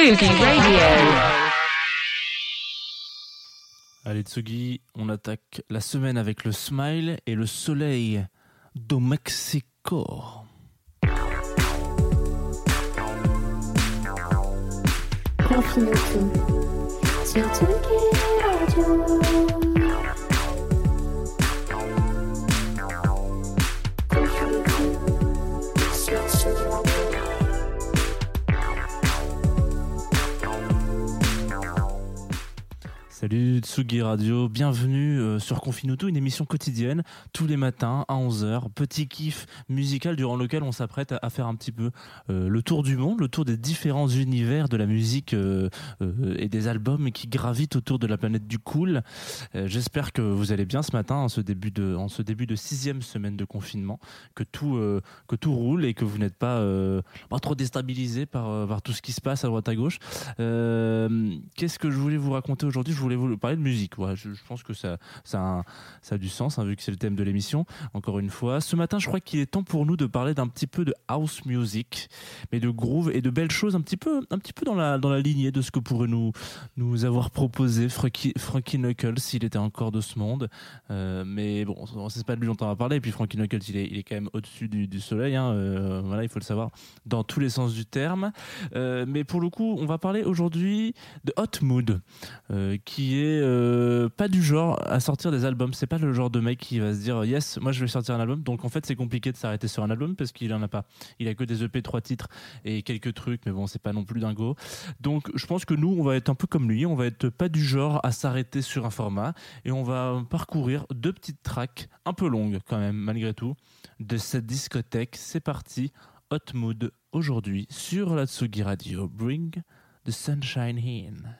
Sugi Radio. Allez Tsugi, on attaque la semaine avec le smile et le soleil do Mexico. Confine-tout sur Tsugi Radio. Salut Tsugi Radio, bienvenue euh, sur Confinuto, une émission quotidienne tous les matins à 11h. Petit kiff musical durant lequel on s'apprête à, faire un petit peu euh, le tour du monde, le tour des différents univers de la musique euh, et des albums qui gravitent autour de la planète du cool. J'espère que vous allez bien ce matin, en ce début de, sixième semaine de confinement, que tout, roule et que vous n'êtes pas, pas trop déstabilisé par, par tout ce qui se passe à droite à gauche. Qu'est-ce que je voulais vous raconter aujourd'hui? Vous parler de musique? Voilà, je, pense que ça, ça, a, du sens, hein, vu que c'est le thème de l'émission, encore une fois. Ce matin, je crois qu'il est temps pour nous de parler d'un petit peu de house music, mais de groove et de belles choses, un petit peu, un petit peu dans, la, dans la lignée de ce que pourrait nous, nous avoir proposé Frankie, Frankie Knuckles s'il était encore de ce monde. Euh, mais bon, c'est pas de lui dont on va parler. Et puis Frankie Knuckles, il est, il est quand même au-dessus du, du soleil. hein, euh, voilà, il faut le savoir dans tous les sens du terme. Euh, mais pour le coup, on va parler aujourd'hui de Hot Mood, euh, qui est euh, pas du genre à sortir des albums. C'est pas le genre de mec qui va se dire yes, moi je vais sortir un album. Donc en fait, c'est compliqué de s'arrêter sur un album parce qu'il en a pas. Il a que des EP, trois titres et quelques trucs, mais bon, c'est pas non plus dingo. Donc je pense que nous, on va être un peu comme lui. On va être pas du genre à s'arrêter sur un format et on va parcourir deux petites tracks un peu longues quand même, malgré tout, de cette discothèque. C'est parti. Hot Mood aujourd'hui sur la Tsugi Radio. Bring the sunshine in.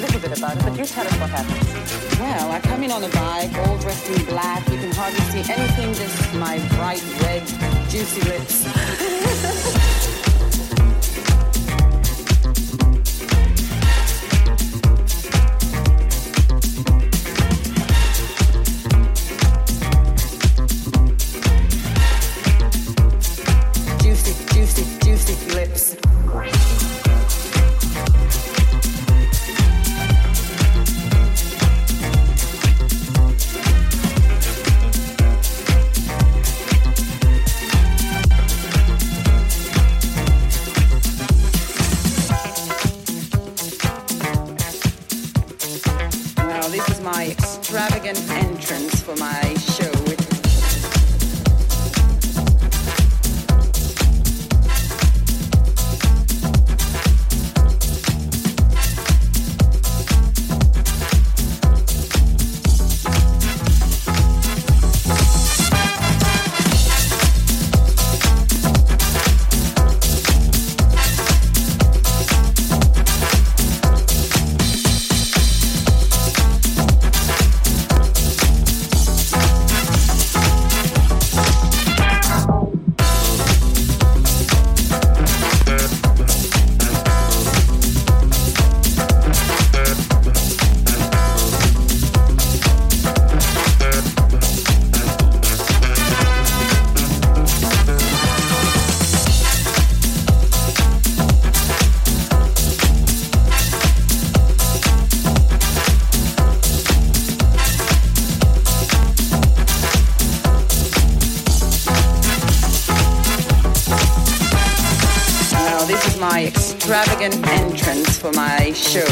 little bit about it, but you tell us what happens. Well, I come in on a bike, all dressed in black. You can hardly see anything, just my bright red, juicy lips. is my extravagant entrance for my show. Show.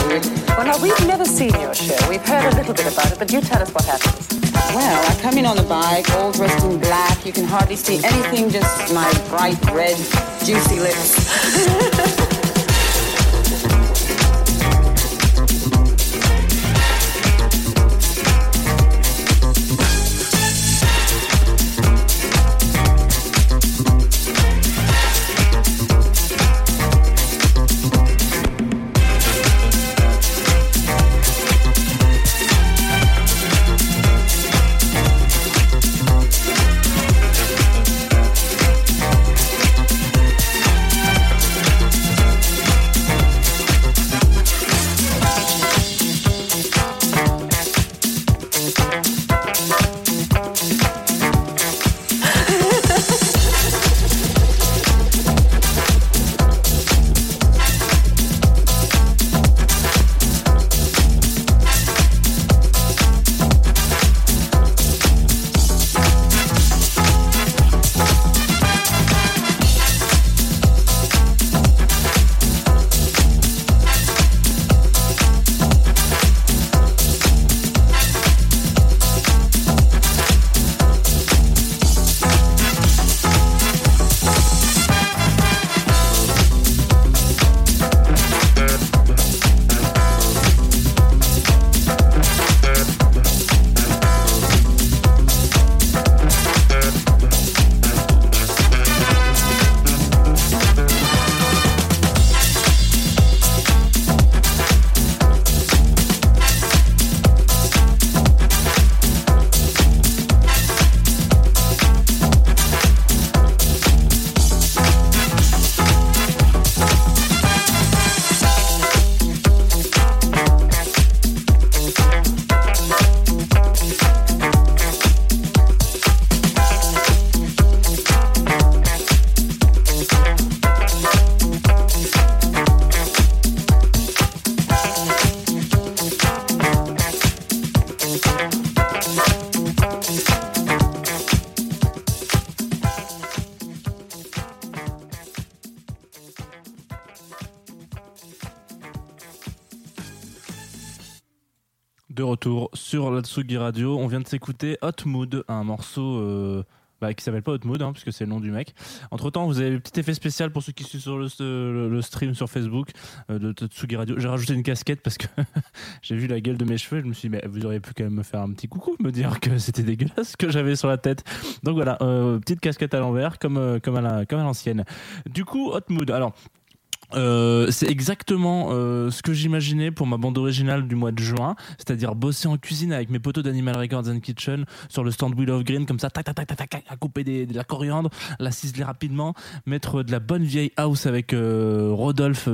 Well, now, we've never seen your show. We've heard a little bit about it, but you tell us what happens. Well, I come in on a bike, all dressed in black. You can hardly see anything, just my bright red, juicy lips. sur la Tsugi Radio, on vient de s'écouter Hot Mood, un morceau euh, bah, qui s'appelle pas Hot Mood, hein, puisque c'est le nom du mec. Entre temps, vous avez le petit effet spécial pour ceux qui suivent sur le, stream sur Facebook euh, de Tsugi Radio. J'ai rajouté une casquette parce que j'ai vu la gueule de mes cheveux. Je me suis dit, mais vous auriez pu quand même me faire un petit coucou, me dire que c'était dégueulasse ce que j'avais sur la tête. Donc voilà, euh, petite casquette à l'envers, comme, euh, comme à l'ancienne. Du coup, Hot Mood. Alors. Euh, c'est exactement euh, ce que j'imaginais pour ma bande originale du mois de juin, c'est-à-dire bosser en cuisine avec mes potos d'Animal Records and Kitchen sur le stand Wheel of Green, comme ça, tac, tac, tac, à couper de la coriandre, la ciseler rapidement, mettre de la bonne vieille house avec euh, Rodolphe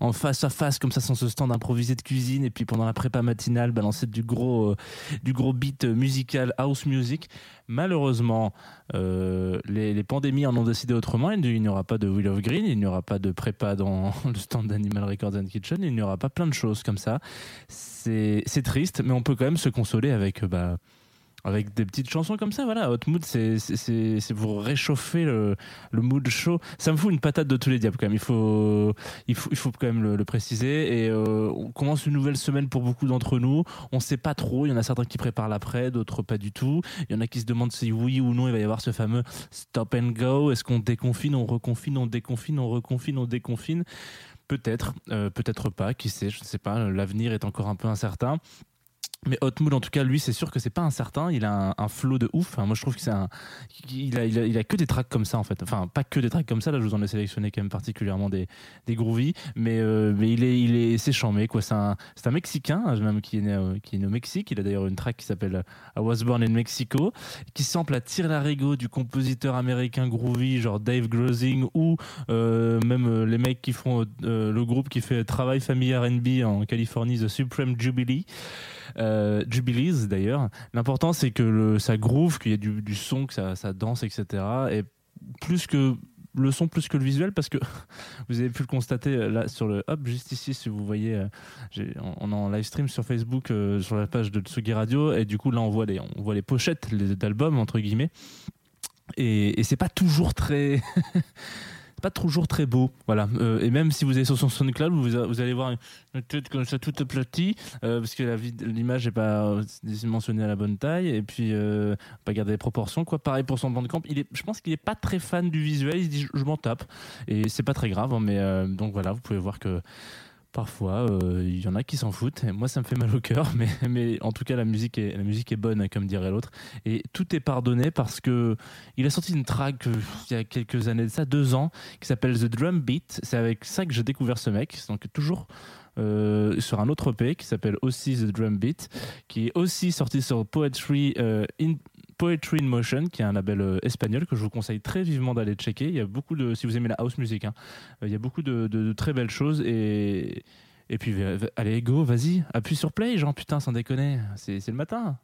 en face à face, comme ça, sur ce stand improvisé de cuisine, et puis pendant la prépa matinale, balancer du gros, du gros beat musical, house music. Malheureusement, les, les pandémies en ont décidé autrement. Il n'y aura pas de Wheel of Green, il n'y aura pas de prépa dans le stand d'Animal Records and Kitchen, il n'y aura pas plein de choses comme ça. C'est triste, mais on peut quand même se consoler avec euh, bah, avec des petites chansons comme ça. Voilà, Hot Mood, c'est pour réchauffer le, le mood chaud. Ça me fout une patate de tous les diables quand même. Il faut il faut il faut quand même le, préciser. Et euh, on commence une nouvelle semaine pour beaucoup d'entre nous. On sait pas trop. Il y en a certains qui préparent l'après, d'autres pas du tout. Il y en a qui se demandent si oui ou non il va y avoir ce fameux stop and go. Est-ce qu'on déconfine, on reconfine, on déconfine, on reconfine, on déconfine? Peut-être, euh, peut-être pas, qui sait, je ne sais pas, l'avenir est encore un peu incertain. Mais Hotmood, en tout cas, lui, c'est sûr que c'est pas incertain. Il a un, un flow de ouf. Moi, je trouve que c'est un. Il a, il, a, il a que des tracks comme ça, en fait. Enfin, pas que des tracks comme ça. Là, je vous en ai sélectionné quand même particulièrement des, des groovies. Mais, euh, mais il est, il est, c'est charmé, quoi. C'est un, c'est un Mexicain, même qui est né, euh, qui est né au Mexique. Il a d'ailleurs une track qui s'appelle euh, I Was Born in Mexico, qui sample à Tire Larigot du compositeur américain groovy, genre Dave Grosing, ou euh, même euh, les mecs qui font le groupe qui fait Travail Famille R&B en Californie, The Supreme Jubilee euh, Jubilees d'ailleurs. L'important c'est que ça groove, qu'il y ait du, son, que ça, danse, etc. Et plus que le son plus que le visuel parce que vous avez pu le constater euh, là sur le hop juste ici si vous voyez euh, on est en live stream sur Facebook sur la page de Tsugi Radio et du coup là on voit les on voit les pochettes d'albums entre guillemets et, et c'est pas toujours très pas toujours très beau. Voilà. Euh, et même si vous allez sur son SoundCloud vous, vous allez voir une tête comme ça toute aplatie euh, parce que l'image est pas euh, dimensionnée à la bonne taille et puis euh, pas garder les proportions quoi. Pareil pour son bandcamp. Il est je pense qu'il est pas très fan du visuel il se dit je, m'en tape. Et c'est pas très grave hein, mais euh, donc voilà vous pouvez voir que Parfois, euh, il y en a qui s'en foutent. Moi, ça me fait mal au cœur, mais, mais en tout cas, la musique est, la musique est bonne, comme dirait l'autre. Et tout est pardonné parce que il a sorti une track euh, il y a quelques années de ça, deux ans, qui s'appelle The Drum Beat. C'est avec ça que j'ai découvert ce mec. Donc toujours euh, sur un autre EP qui s'appelle aussi The Drum Beat, qui est aussi sorti sur Poetry in Poetry in Motion, qui est un label euh, espagnol que je vous conseille très vivement d'aller checker. Il y a beaucoup de, si vous aimez la house music, hein, euh, il y a beaucoup de, très belles choses et et puis allez go, vas-y, appuie sur play, genre putain, sans déconner, c'est le matin.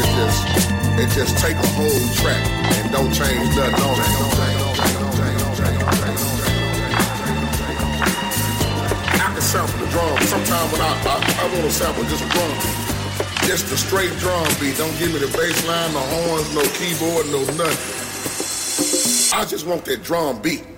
That just that just take a whole track and don't change nothing on it. I can sample the drum. Sometimes when I, I, I want to sample just a drum. Just the straight drum beat. Don't give me the bass line, no horns, no keyboard, no nothing. I just want that drum beat.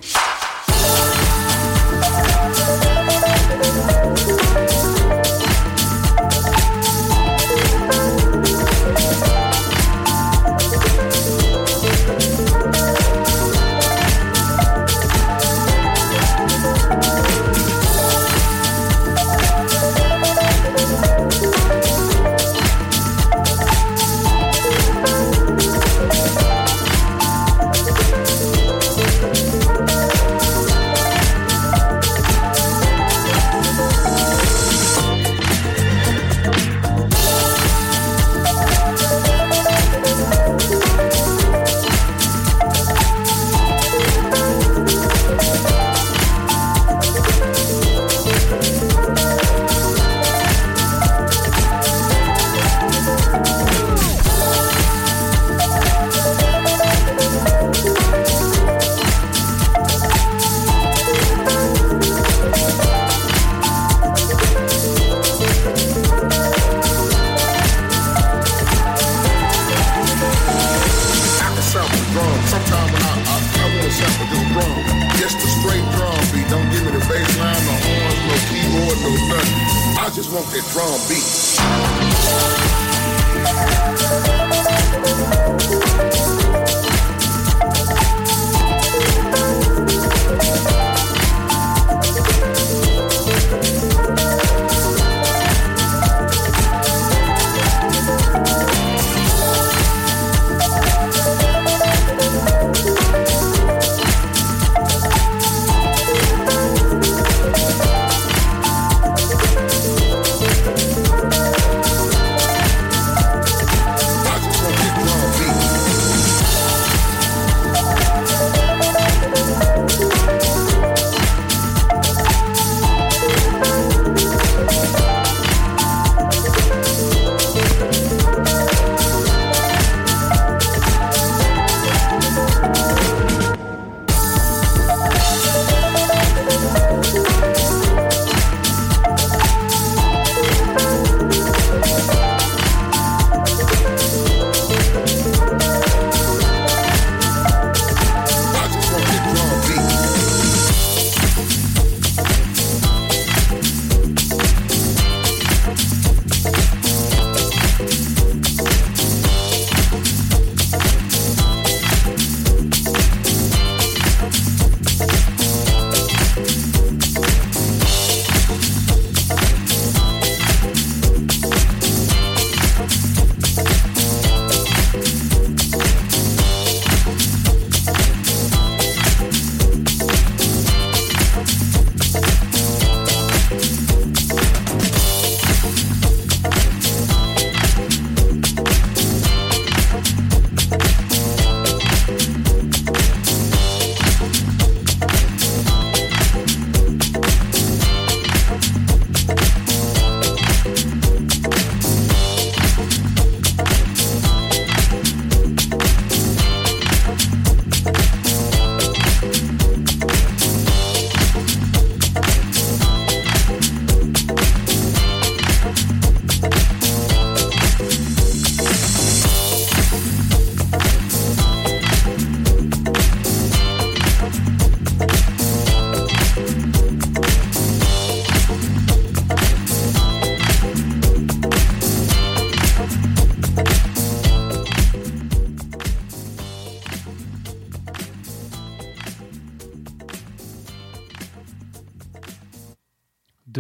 time when I, I, I want to sample this drum. Just a straight drum beat. Don't give me the bass line, no horns, no keyboard, no nothing. I just want that drum beat.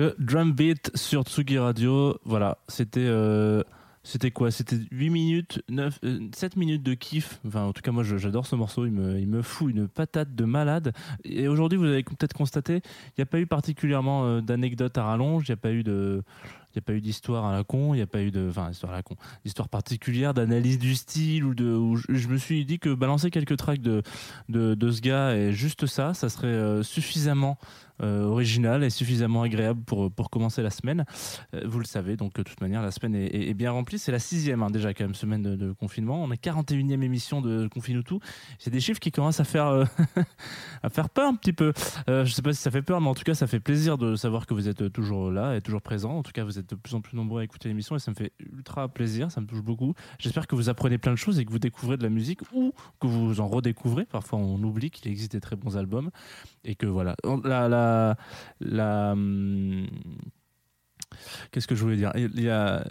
De Drum Beat sur Tsugi Radio. Voilà, c'était euh, c'était quoi? C'était 8 minutes, 9, euh, 7 minutes de kiff. Enfin, en tout cas, moi, j'adore ce morceau. Il me, il me fout une patate de malade. Et aujourd'hui, vous avez peut-être constaté, il n'y a pas eu particulièrement euh, d'anecdotes à rallonge. Il n'y a pas eu de. Il n'y a pas eu d'histoire à la con, il n'y a pas eu de, enfin, histoire à la con, particulière, d'analyse du style ou de, je me suis dit que balancer quelques tracks de, de, de ce gars et juste ça, ça serait euh, suffisamment euh, original et suffisamment agréable pour, pour commencer la semaine. Euh, vous le savez, donc de toute manière, la semaine est, bien remplie. C'est la sixième hein, déjà quand même semaine de, confinement. On est 41e émission de Confinutu. C'est des chiffres qui commencent à faire, euh, à faire peur un petit peu. Euh, je sais pas si ça fait peur, mais en tout cas, ça fait plaisir de savoir que vous êtes toujours là et toujours présent. En tout cas, vous êtes de plus en plus nombreux à écouter l'émission et ça me fait ultra plaisir. Ça me touche beaucoup. J'espère que vous apprenez plein de choses et que vous découvrez de la musique ou que vous en redécouvrez. Parfois, on oublie qu'il existe des très bons albums et que voilà. La, la, hum, qu'est-ce que je voulais dire? Il y a,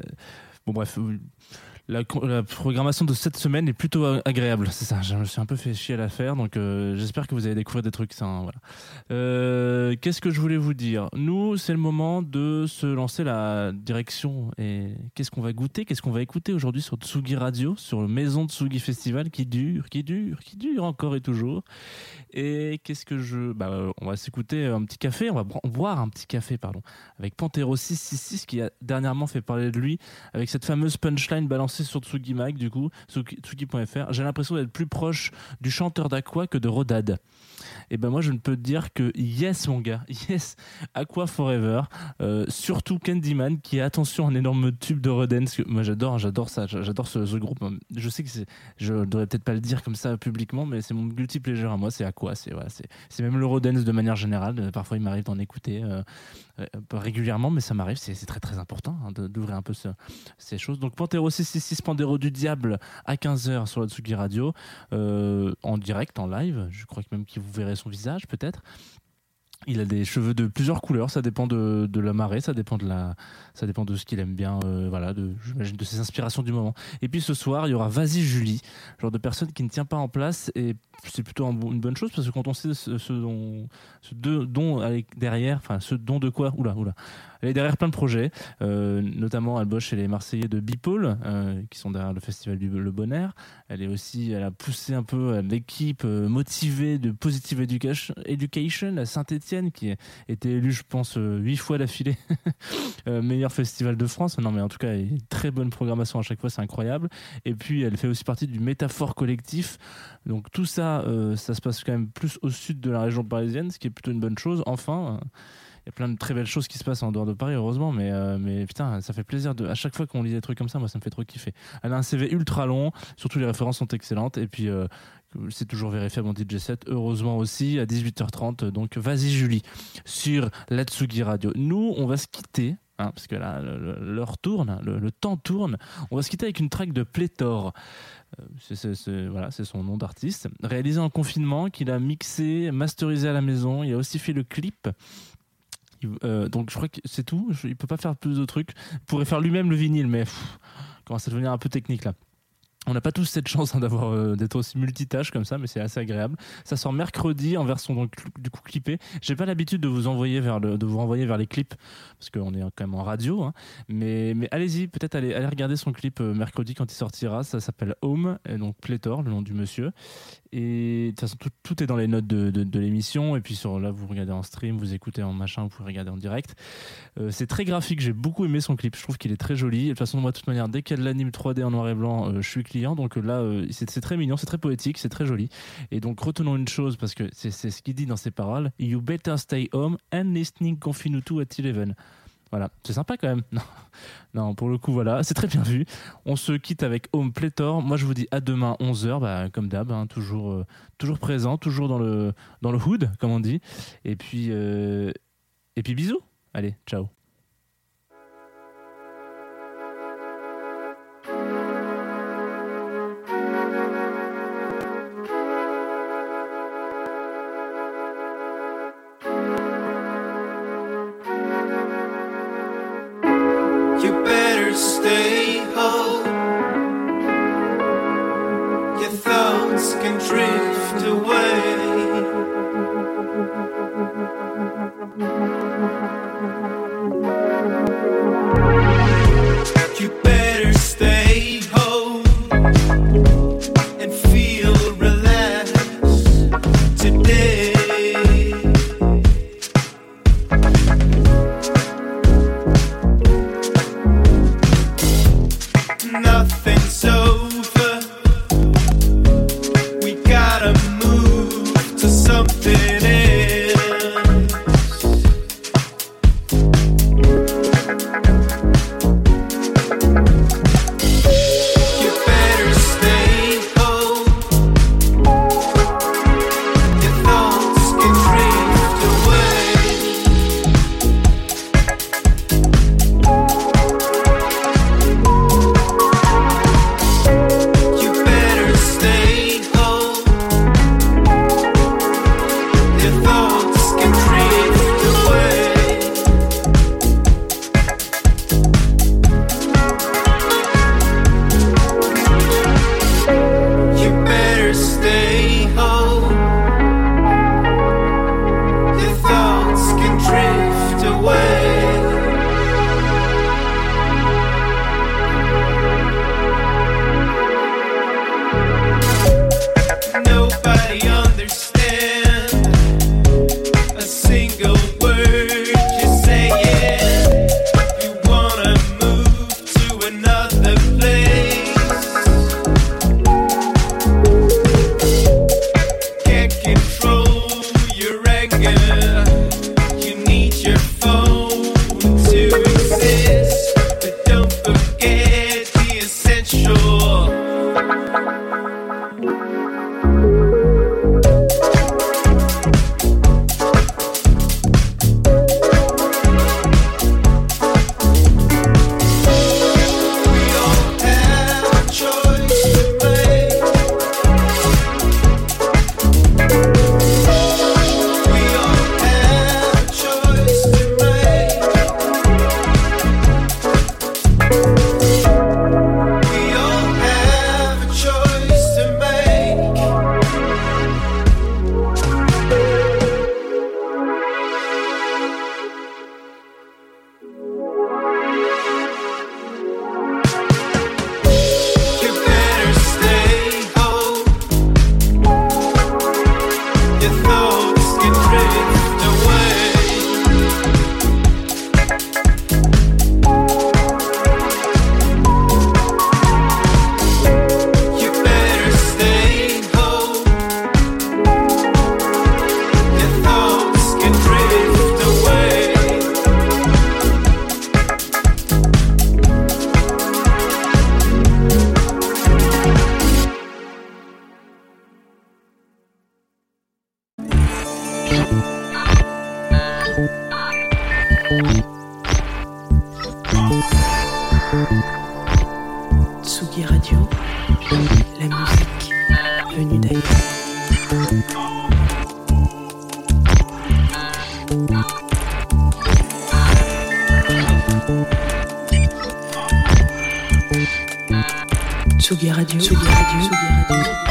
bon bref. La, programmation de cette semaine est plutôt agréable, c'est ça. Je me suis un peu fait chier à la faire, donc euh, j'espère que vous allez découvrir des trucs. Hein, voilà. Euh, Qu'est-ce que je voulais vous dire? Nous, c'est le moment de se lancer la direction. Et qu'est-ce qu'on va goûter? Qu'est-ce qu'on va écouter aujourd'hui sur Tsugi Radio, sur le Maison Tsugi Festival qui dure, qui dure, qui dure encore et toujours. Et qu'est-ce que je. Bah, euh, on va s'écouter un petit café, on va boire un petit café, pardon, avec Pantero 666 qui a dernièrement fait parler de lui avec cette fameuse punchline balancée sur Tsugi Mag, du coup, Tsugi- Tsugi.fr. J'ai l'impression d'être plus proche du chanteur d'Aqua que de Rodad. Et ben moi, je ne peux te dire que yes, mon gars, yes, Aqua Forever. Euh, surtout Candyman, qui est, attention, un énorme tube de Rodin. parce que Moi, j'adore, j'adore ça, j'adore ce, groupe. Je sais que je devrais peut-être pas le dire comme ça publiquement, mais c'est mon guilty pleasure à moi, c'est Aqua. C'est, voilà, même l'Eurodance de manière générale. Parfois, il m'arrive d'en écouter euh, régulièrement, mais ça m'arrive, c'est, très très important hein, d'ouvrir un peu ce- ces choses. Donc, Pantero 666, Pandero du Diable à 15h sur la Tsugi Radio, euh, en direct, en live. Je crois que même que vous verrez son visage, peut-être. Il a des cheveux de plusieurs couleurs, ça dépend de, la marée, ça dépend de ce qu'il aime bien, euh, voilà, j'imagine de ses inspirations du moment. Et puis ce soir, il y aura Vas-y Julie, genre de personne qui ne tient pas en place et c'est plutôt une bonne chose parce que quand on sait ce, dont, ce dont derrière, enfin ce don de quoi, oula, oula, elle est derrière plein de projets, euh, notamment elle bosse chez les Marseillais de Bipole, euh, qui sont derrière le festival du Le Bon Air. Elle est aussi, elle a poussé un peu euh, l'équipe motivée de Positive Education, à Saint-Etienne, qui a été élue, je pense, huit fois d'affilée meilleur festival de France. Non, mais en tout cas, une très bonne programmation à chaque fois, c'est incroyable. Et puis, elle fait aussi partie du Métaphore Collectif. Donc, tout ça, ça se passe quand même plus au sud de la région parisienne, ce qui est plutôt une bonne chose. Enfin. A plein de très belles choses qui se passent en dehors de Paris, heureusement, mais, euh, mais putain, ça fait plaisir. De, à chaque fois qu'on lit des trucs comme ça, moi, ça me fait trop kiffer. Elle a un CV ultra long, surtout les références sont excellentes, et puis euh, c'est toujours vérifiable en DJ7, heureusement aussi, à 18h30. Donc, vas-y, Julie, sur l'Atsugi Radio. Nous, on va se quitter. hein, parce que là, l'heure tourne, le, temps tourne. On va se quitter avec une track de Pléthore. Euh, c'est- voilà, c'est son nom d'artiste. Réalisé en confinement, qu'il a mixé, masterisé à la maison. Il a aussi fait le clip. Euh, donc je crois que c'est tout. Je- il peut pas faire plus de trucs. Il pourrait faire lui-même le vinyle, mais pff, commence à devenir un peu technique là. On n'a pas tous cette chance hein, d'avoir euh, d'être aussi multitâche comme ça, mais c'est assez agréable. Ça sort mercredi en version donc du coup clippée. J'ai pas l'habitude de vous envoyer vers de vous renvoyer vers les clips parce qu'on est quand même en radio. hein. Mais, mais allez-y, peut-être allez, allez regarder son clip euh, mercredi quand il sortira. Ça s'appelle Home, donc Pléthore, le nom du monsieur. Et de toute façon, tout, est dans les notes de, de- l'émission. Et puis sur là, vous regardez en stream, vous écoutez en machin, vous pouvez regarder en direct. Euh, c'est très graphique. J'ai beaucoup aimé son clip. Je trouve qu'il est très joli. Et de toute façon, moi, de toute manière, dès de l'anime 3D en noir et blanc, euh, je suis client. Donc euh, là, c'est très mignon, c'est très poétique, c'est très joli. Et donc, retenons une chose parce que c'est ce qu'il dit dans ses paroles You better stay home and listening Confinutu at 11. Voilà, c'est sympa quand même. Non, pour le coup, voilà, c'est très bien vu. On se quitte avec Home Pléthore. Moi, je vous dis à demain 11h, bah, comme d'hab, hein, toujours, euh, toujours présent, toujours dans le, dans le hood, comme on dit. Et puis, euh, et puis bisous. Allez, ciao. Tsugi Radio, Tsugi Radio.